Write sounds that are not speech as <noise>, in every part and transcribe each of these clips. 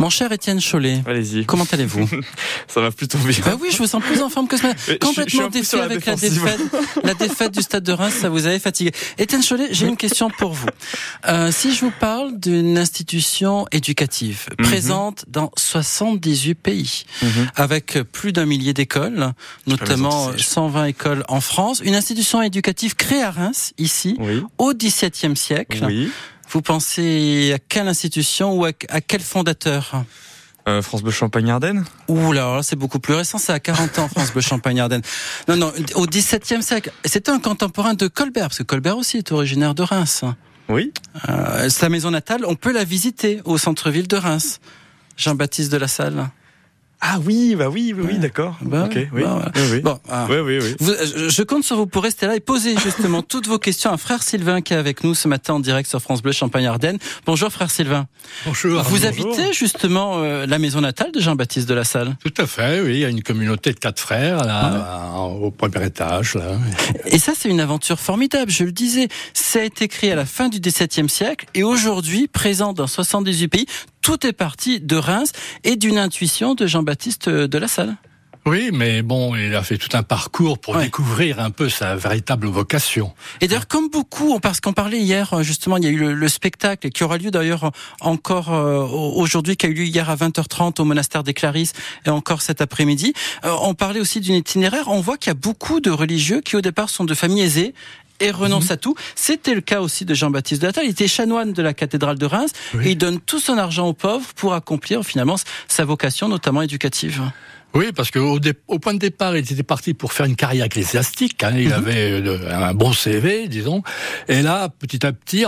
Mon cher Étienne Chollet, Allez-y. comment allez-vous <laughs> Ça va plutôt bien. Bah oui, je vous sens plus en forme que ce matin. Complètement défait avec la défaite, la défaite du Stade de Reims, ça vous avait fatigué. Étienne Chollet, j'ai une question pour vous. Euh, si je vous parle d'une institution éducative Mhm. présente dans 78 pays, Mhm. avec plus d'un millier d'écoles, notamment maison de siège. 120 écoles en France, une institution éducative créée à Reims, ici, Oui. au XVIIe siècle. Oui. Vous pensez à quelle institution ou à, à quel fondateur Euh, France Bleu Champagne-Ardenne Ouh là, là, c'est beaucoup plus récent, c'est à 40 ans, France Bleu Champagne-Ardenne. Non, non, au XVIIe siècle. C'était un contemporain de Colbert, parce que Colbert aussi est originaire de Reims. Oui. Euh, sa maison natale, on peut la visiter au centre-ville de Reims. Jean-Baptiste de la Salle. Ah oui, bah oui, oui, oui, Ouais. d'accord. Bah ok, oui. bah ouais. Oui, oui. Bon, ah. Oui, oui, oui. Vous- je je compte sur vous pour rester là et poser justement <laughs> toutes vos questions à frère Sylvain qui est avec nous ce matin en direct sur France Bleu Champagne-Ardenne. Bonjour frère Sylvain. Bonjour. Vous bonjour. habitez justement euh, la maison natale de Jean-Baptiste de la Salle. Tout à fait, oui. Il y a une communauté de quatre frères, là, au premier étage, là. Et ça, c'est une aventure formidable, je le disais. Ça a été créé à la fin du XVIIe siècle et aujourd'hui, présent dans 78 pays, tout est parti de Reims et d'une intuition de Jean-Baptiste de la Salle. Oui, mais bon, il a fait tout un parcours pour Ouais. découvrir un peu sa véritable vocation. Et d'ailleurs, comme beaucoup, parce qu'on parlait hier, euh, justement, il y a eu le, le spectacle qui aura lieu d'ailleurs encore euh, aujourd'hui, qui a eu lieu hier à 20h30 au monastère des Clarisses et encore cet après-midi. Euh, on parlait aussi d'une itinéraire. On voit qu'il y a beaucoup de religieux qui au départ sont de familles aisées et renoncent Mhm. à tout. C'était le cas aussi de Jean-Baptiste Salle. Il était chanoine de la cathédrale de Reims Oui. et il donne tout son argent aux pauvres pour accomplir finalement sa vocation, notamment éducative. Oui, parce qu'au au point de départ, il était parti pour faire une carrière ecclésiastique. hein. Il Mhm. avait euh, le- un bon CV, disons. Et là, petit à petit,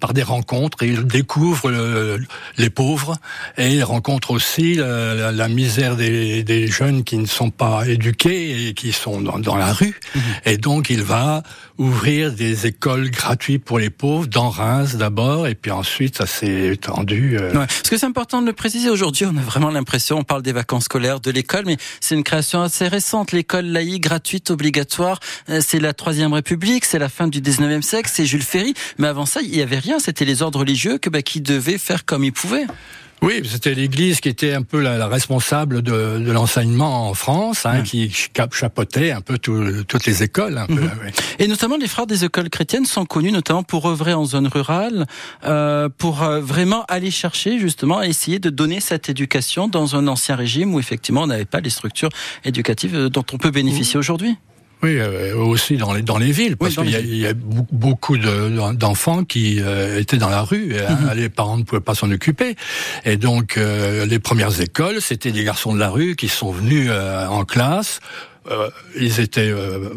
par des rencontres, il découvre le- les pauvres et il rencontre aussi la, la- la misère des, des jeunes qui ne sont pas éduqués et qui sont dans, dans la rue. Mhm. Et donc, il va ouvrir des écoles gratuites pour les pauvres dans Reims d'abord, et puis ensuite, ça s'est étendu. euh, Ouais. Parce que c'est important de le préciser aujourd'hui, on a vraiment l'impression, on parle des vacances scolaires, de l'école, mais c'est une création assez récente. L'école laïque, gratuite, obligatoire, euh, c'est la Troisième République, c'est la fin du 19e siècle, c'est Jules Ferry. Mais avant ça, il y avait rien, c'était les ordres religieux que, bah, qui devaient faire comme ils pouvaient. Oui, c'était l'Église qui était un peu la, la responsable de, de l'enseignement en France, hein, Ouais. qui cha- chapeautait un peu tout- toutes les écoles. Un peu, oui. Et notamment, les frères des écoles chrétiennes sont connus notamment pour œuvrer en zone rurale, euh, pour euh, vraiment aller chercher justement, essayer de donner cette éducation dans un ancien régime où effectivement on n'avait pas les structures éducatives euh, dont on peut bénéficier aujourd'hui. Oui, euh, aussi dans les dans les villes, parce dans qu'il y, les y a beaucoup de- d'enfants qui euh, étaient dans la rue. Et, Mhm. euh, Les parents ne pouvaient pas s'en occuper, et donc euh, les premières écoles, c'était des garçons de la rue qui sont venus euh, en classe. Euh, ils étaient euh,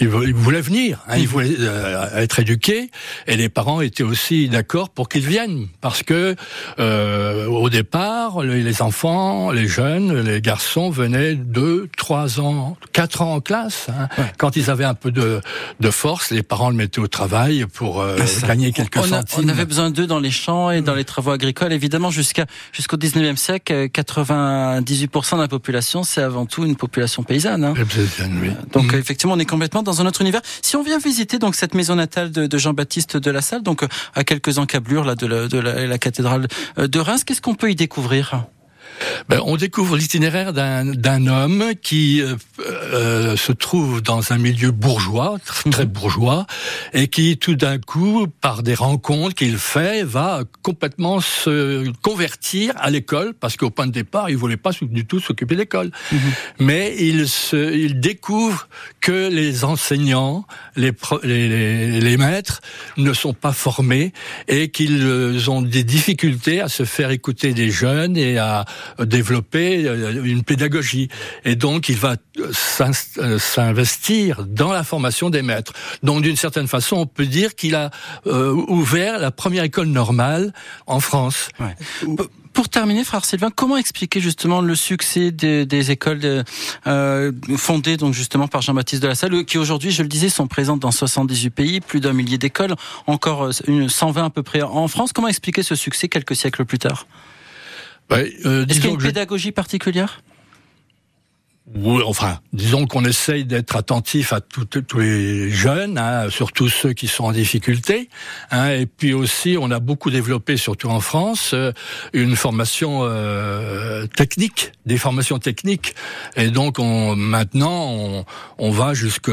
ils vou- ils voulaient venir, hein, ils voulaient euh, être éduqués, et les parents étaient aussi d'accord pour qu'ils viennent, parce que euh, au départ, les, enfants, les jeunes, les garçons venaient deux, trois ans, quatre ans en classe. hein. Ouais. Quand ils avaient un peu de, de force, les parents le mettaient au travail pour euh, Ah, gagner quelques on, a- centimes. on avait besoin d'eux dans les champs et dans les travaux agricoles. Évidemment, jusqu'à jusqu'au 19e siècle, euh, 98% de la population, c'est avant tout une population paysanne. hein. Oui. Donc Mm. euh, effectivement, on est complètement dans un autre univers. Si on vient visiter donc cette maison natale de, Jean-Baptiste de la Salle, donc euh, à quelques encablures là de la cathédrale euh, de Reims, qu'est-ce qu'on peut y découvrir? Ben, on découvre l'itinéraire d'un homme qui euh, euh, se trouve dans un milieu bourgeois, tr- très bourgeois, et qui tout d'un coup, par des rencontres qu'il fait, va complètement se convertir à l'école, parce qu'au point de départ, il voulait pas du tout s'occuper de l'école. Mais il, se, il découvre que les enseignants, les, pro- les, les, les maîtres ne sont pas formés et qu'ils ont des difficultés à se faire écouter des jeunes et à développer euh, une pédagogie. Et donc, il va euh, euh, s'investir dans la formation des maîtres. Donc, d'une certaine façon, on peut dire qu'il a euh, ouvert la première école normale en France. Pour terminer, frère Sylvain, comment expliquer justement le succès des, écoles euh, fondées donc justement par Jean-Baptiste de la Salle, qui aujourd'hui, je le disais, sont présentes dans 78 pays, plus d'un millier d'écoles, encore euh, une 120 à peu près en France? Comment expliquer ce succès quelques siècles plus tard? Ouais, euh, Est-ce qu'il y a une je- pédagogie particulière? Oui, enfin, disons qu'on essaye d'être attentif à tous les jeunes, hein, surtout ceux qui sont en difficulté. Hein, et puis aussi, on a beaucoup développé, surtout en France, euh, une formation euh, technique, des formations techniques. Et donc, on, maintenant, on, on va jusque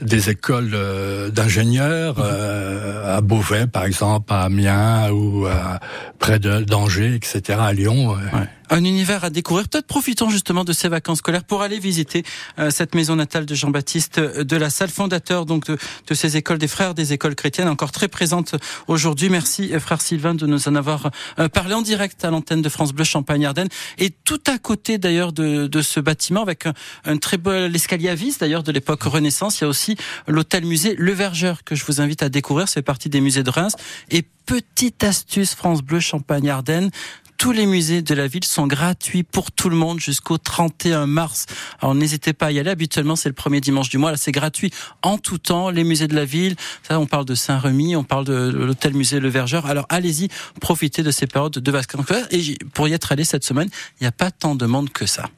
des écoles euh, d'ingénieurs euh, à Beauvais, par exemple, à Amiens ou à, près d'Angers, etc., à Lyon. Ouais un univers à découvrir. Peut-être profitons justement de ces vacances scolaires pour aller visiter euh, cette maison natale de Jean-Baptiste euh, de la salle, fondateur donc de, de, ces écoles des frères des écoles chrétiennes, encore très présente aujourd'hui. Merci euh, frère Sylvain de nous en avoir parlé en direct à l'antenne de France Bleu Champagne-Ardenne et tout à côté d'ailleurs de, de, ce bâtiment avec un, très beau escalier à vis d'ailleurs de l'époque Renaissance. Il y a aussi l'hôtel musée Le Vergeur que je vous invite à découvrir. C'est partie des musées de Reims et petite astuce France Bleu Champagne-Ardenne tous les musées de la ville sont gratuits pour tout le monde jusqu'au 31 mars. Alors n'hésitez pas à y aller. Habituellement, c'est le premier dimanche du mois. Là, c'est gratuit en tout temps. Les musées de la ville. Ça, on parle de Saint-Remy, on parle de l'hôtel musée Le Vergeur. Alors allez-y, profitez de ces périodes de vacances. Et pour y être allé cette semaine, il n'y a pas tant de monde que ça.